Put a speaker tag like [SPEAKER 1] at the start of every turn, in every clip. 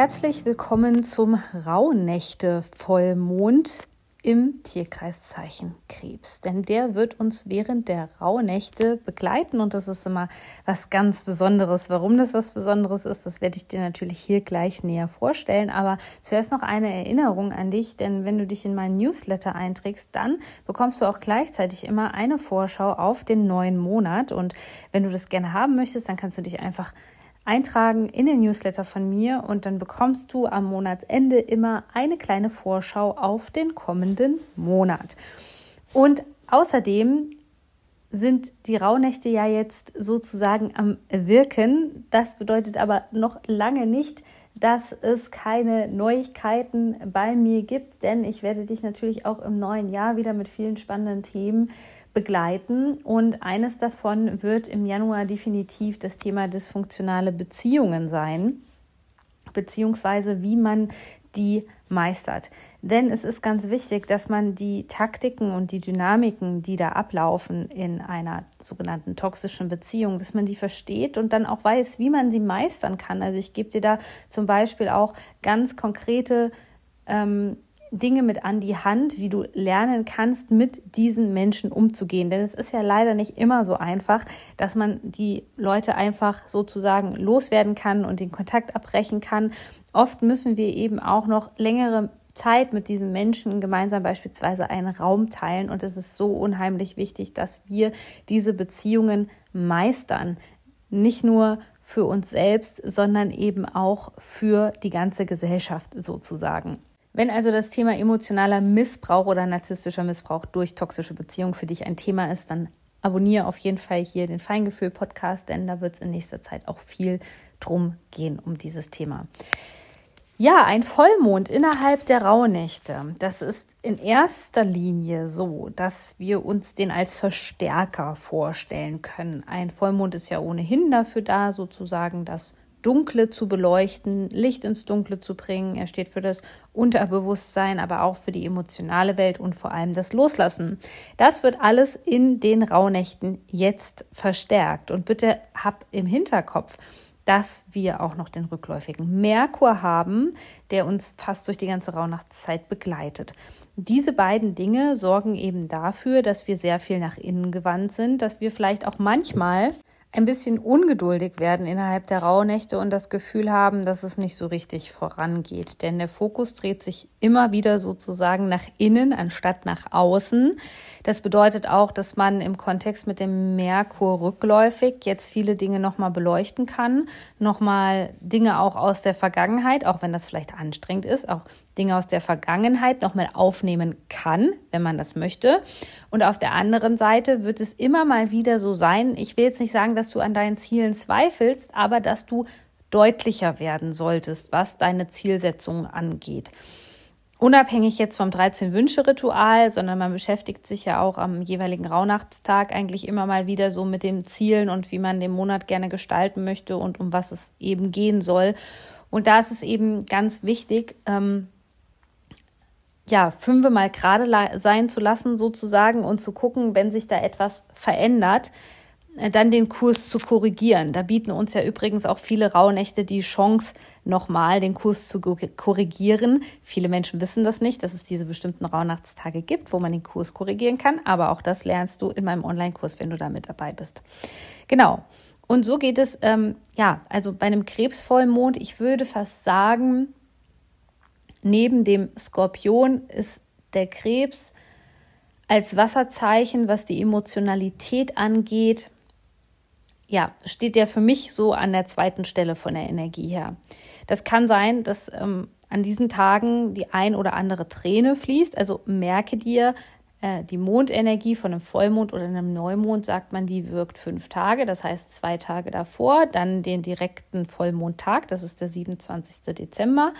[SPEAKER 1] Herzlich willkommen zum Rauhnächte-Vollmond im Tierkreiszeichen Krebs. Denn der wird uns während der Rauhnächte begleiten und das ist immer was ganz Besonderes. Warum das was Besonderes ist, das werde ich dir natürlich hier gleich näher vorstellen. Aber zuerst noch eine Erinnerung an dich, denn wenn du dich in meinen Newsletter einträgst, dann bekommst du auch gleichzeitig immer eine Vorschau auf den neuen Monat. Und wenn du das gerne haben möchtest, dann kannst du dich einfach eintragen in den Newsletter von mir und dann bekommst du am Monatsende immer eine kleine Vorschau auf den kommenden Monat. Und außerdem sind die Rauhnächte ja jetzt sozusagen am Wirken. Das bedeutet aber noch lange nicht, dass es keine Neuigkeiten bei mir gibt, denn ich werde dich natürlich auch im neuen Jahr wieder mit vielen spannenden Themen begleiten. Und eines davon wird im Januar definitiv das Thema dysfunktionale Beziehungen sein, beziehungsweise wie man die meistert. Denn es ist ganz wichtig, dass man die Taktiken und die Dynamiken, die da ablaufen in einer sogenannten toxischen Beziehung, dass man die versteht und dann auch weiß, wie man sie meistern kann. Also ich gebe dir da zum Beispiel auch ganz konkrete ähm, Dinge mit an die Hand, wie du lernen kannst, mit diesen Menschen umzugehen. Denn es ist ja leider nicht immer so einfach, dass man die Leute einfach sozusagen loswerden kann und den Kontakt abbrechen kann. Oft müssen wir eben auch noch längere Zeit mit diesen Menschen gemeinsam beispielsweise einen Raum teilen. Und es ist so unheimlich wichtig, dass wir diese Beziehungen meistern. Nicht nur für uns selbst, sondern eben auch für die ganze Gesellschaft sozusagen. Wenn also das Thema emotionaler Missbrauch oder narzisstischer Missbrauch durch toxische Beziehungen für dich ein Thema ist, dann abonniere auf jeden Fall hier den Feingefühl-Podcast, denn da wird es in nächster Zeit auch viel drum gehen um dieses Thema. Ja, ein Vollmond innerhalb der Rauhnächte. Das ist in erster Linie so, dass wir uns den als Verstärker vorstellen können. Ein Vollmond ist ja ohnehin dafür da, sozusagen das Dunkle zu beleuchten, Licht ins Dunkle zu bringen. Er steht für das Unterbewusstsein, aber auch für die emotionale Welt und vor allem das Loslassen. Das wird alles in den Rauhnächten jetzt verstärkt. Und bitte hab im Hinterkopf, dass wir auch noch den rückläufigen Merkur haben, der uns fast durch die ganze Rauhnachtszeit begleitet. Diese beiden Dinge sorgen eben dafür, dass wir sehr viel nach innen gewandt sind, dass wir vielleicht auch manchmal ein bisschen ungeduldig werden innerhalb der Rauhnächte und das Gefühl haben, dass es nicht so richtig vorangeht. Denn der Fokus dreht sich immer wieder sozusagen nach innen anstatt nach außen. Das bedeutet auch, dass man im Kontext mit dem Merkur rückläufig jetzt viele Dinge nochmal beleuchten kann, nochmal Dinge auch aus der Vergangenheit, auch wenn das vielleicht anstrengend ist, auch Dinge aus der Vergangenheit nochmal aufnehmen kann, wenn man das möchte. Und auf der anderen Seite wird es immer mal wieder so sein, ich will jetzt nicht sagen, dass du an deinen Zielen zweifelst, aber dass du deutlicher werden solltest, was deine Zielsetzungen angeht. Unabhängig jetzt vom 13-Wünsche-Ritual, sondern man beschäftigt sich ja auch am jeweiligen Rauhnachtstag eigentlich immer mal wieder so mit den Zielen und wie man den Monat gerne gestalten möchte und um was es eben gehen soll. Und da ist es eben ganz wichtig, ähm, ja, fünfe mal gerade sein zu lassen sozusagen und zu gucken, wenn sich da etwas verändert, dann den Kurs zu korrigieren. Da bieten uns ja übrigens auch viele Rauhnächte die Chance, nochmal den Kurs zu korrigieren. Viele Menschen wissen das nicht, dass es diese bestimmten Rauhnachtstage gibt, wo man den Kurs korrigieren kann. Aber auch das lernst du in meinem Online-Kurs, wenn du da mit dabei bist. Genau. Und so geht es, ähm, ja, also bei einem Krebsvollmond, ich würde fast sagen, Neben dem Skorpion ist der Krebs als Wasserzeichen, was die Emotionalität angeht, ja, steht der für mich so an der zweiten Stelle von der Energie her. Das kann sein, dass ähm, an diesen Tagen die ein oder andere Träne fließt. Also merke dir, äh, die Mondenergie von einem Vollmond oder einem Neumond, sagt man, die wirkt fünf Tage, das heißt zwei Tage davor, dann den direkten Vollmondtag, das ist der 27. Dezember,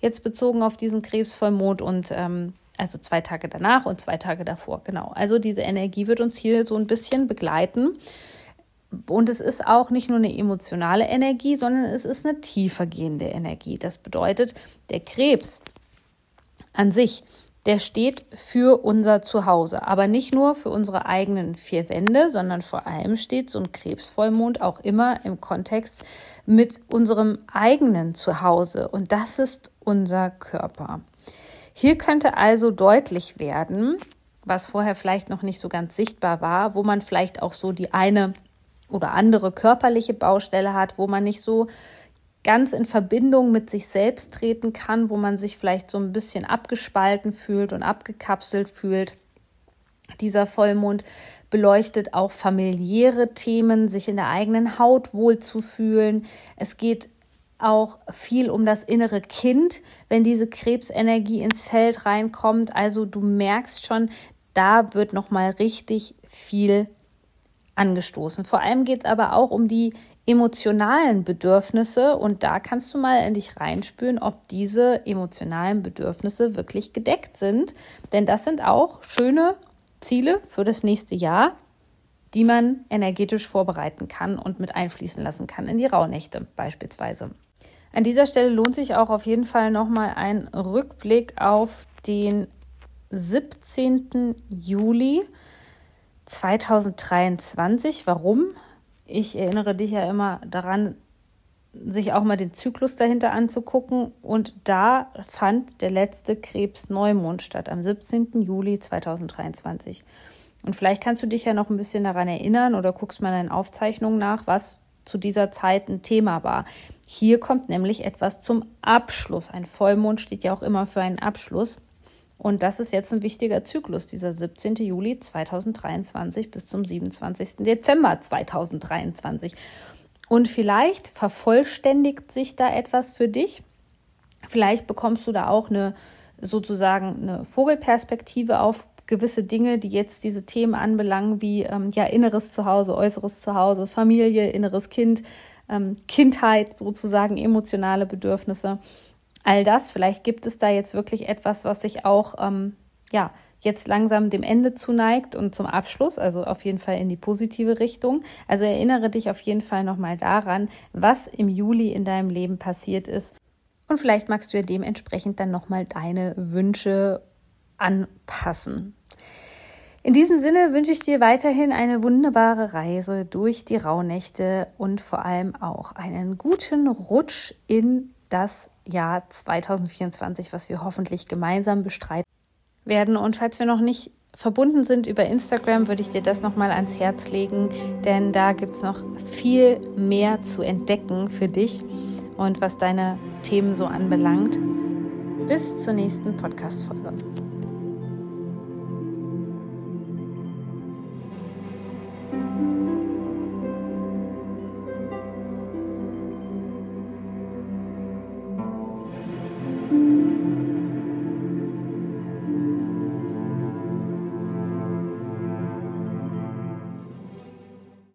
[SPEAKER 1] jetzt bezogen auf diesen Krebsvollmond und ähm, also zwei Tage danach und zwei Tage davor, genau. Also diese Energie wird uns hier so ein bisschen begleiten. Und es ist auch nicht nur eine emotionale Energie, sondern es ist eine tiefer gehende Energie. Das bedeutet, der Krebs an sich der steht für unser Zuhause, aber nicht nur für unsere eigenen vier Wände, sondern vor allem steht so ein Krebsvollmond auch immer im Kontext mit unserem eigenen Zuhause und das ist unser Körper. Hier könnte also deutlich werden, was vorher vielleicht noch nicht so ganz sichtbar war, wo man vielleicht auch so die eine oder andere körperliche Baustelle hat, wo man nicht so ganz in Verbindung mit sich selbst treten kann, wo man sich vielleicht so ein bisschen abgespalten fühlt und abgekapselt fühlt. Dieser Vollmond beleuchtet auch familiäre Themen, sich in der eigenen Haut wohlzufühlen. Es geht auch viel um das innere Kind, wenn diese Krebsenergie ins Feld reinkommt. Also du merkst schon, da wird noch mal richtig viel angestoßen. Vor allem geht es aber auch um die emotionalen Bedürfnisse und da kannst du mal in dich reinspüren, ob diese emotionalen Bedürfnisse wirklich gedeckt sind. Denn das sind auch schöne Ziele für das nächste Jahr, die man energetisch vorbereiten kann und mit einfließen lassen kann in die Rauhnächte beispielsweise. An dieser Stelle lohnt sich auch auf jeden Fall nochmal ein Rückblick auf den 17. Juli 2023. Warum? ich erinnere dich ja immer daran, sich auch mal den Zyklus dahinter anzugucken. Und da fand der letzte Krebs-Neumond statt, am 17. Juli 2023. Und vielleicht kannst du dich ja noch ein bisschen daran erinnern oder guckst mal in Aufzeichnungen nach, was zu dieser Zeit ein Thema war. Hier kommt nämlich etwas zum Abschluss. Ein Vollmond steht ja auch immer für einen Abschluss. Und das ist jetzt ein wichtiger Zyklus, dieser 17. Juli 2023 bis zum 27. Dezember 2023. Und vielleicht vervollständigt sich da etwas für dich. Vielleicht bekommst du da auch eine sozusagen eine Vogelperspektive auf gewisse Dinge, die jetzt diese Themen anbelangen, wie ähm, ja inneres Zuhause, äußeres Zuhause, Familie, inneres Kind, ähm, Kindheit sozusagen, emotionale Bedürfnisse all das. Vielleicht gibt es da jetzt wirklich etwas, was sich auch ähm, ja jetzt langsam dem Ende zuneigt und zum Abschluss, also auf jeden Fall in die positive Richtung. Also erinnere dich auf jeden Fall nochmal daran, was im Juli in deinem Leben passiert ist. Und vielleicht magst du ja dementsprechend dann nochmal deine Wünsche anpassen. In diesem Sinne wünsche ich dir weiterhin eine wunderbare Reise durch die Rauhnächte und vor allem auch einen guten Rutsch in das Jahr 2024, was wir hoffentlich gemeinsam bestreiten werden. Und falls wir noch nicht verbunden sind über Instagram, würde ich dir das nochmal ans Herz legen, denn da gibt es noch viel mehr zu entdecken für dich und was deine Themen so anbelangt. Bis zur nächsten Podcast-Folge.